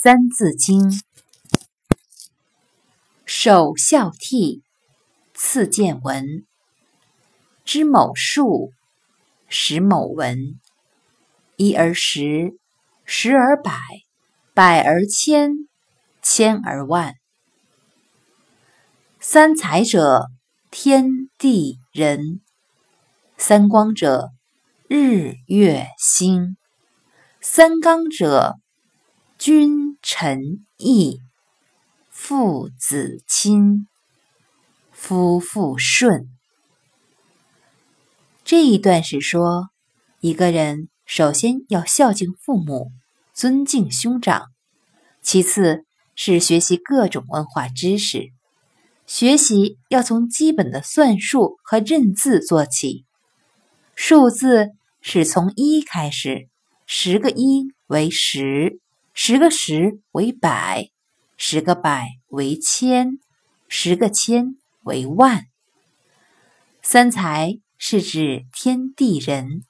三字经》：首孝悌，次见闻。知某数，识某文。一而十，十而百，百而千，千而万。三才者，天地人；三光者，日月星；三纲者，君臣义，父子亲，夫妇顺。这一段是说，一个人首先要孝敬父母，尊敬兄长；其次是学习各种文化知识，学习要从基本的算术和认字做起。数字是从一开始，十个一为十。十个十为百，十个百为千，十个千为万。三才是指天地人，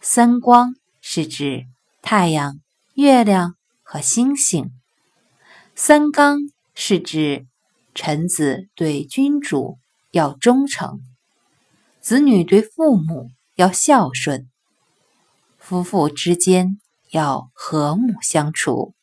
三光是指太阳、月亮和星星，三纲是指臣子对君主要忠诚，子女对父母要孝顺，夫妇之间要和睦相处。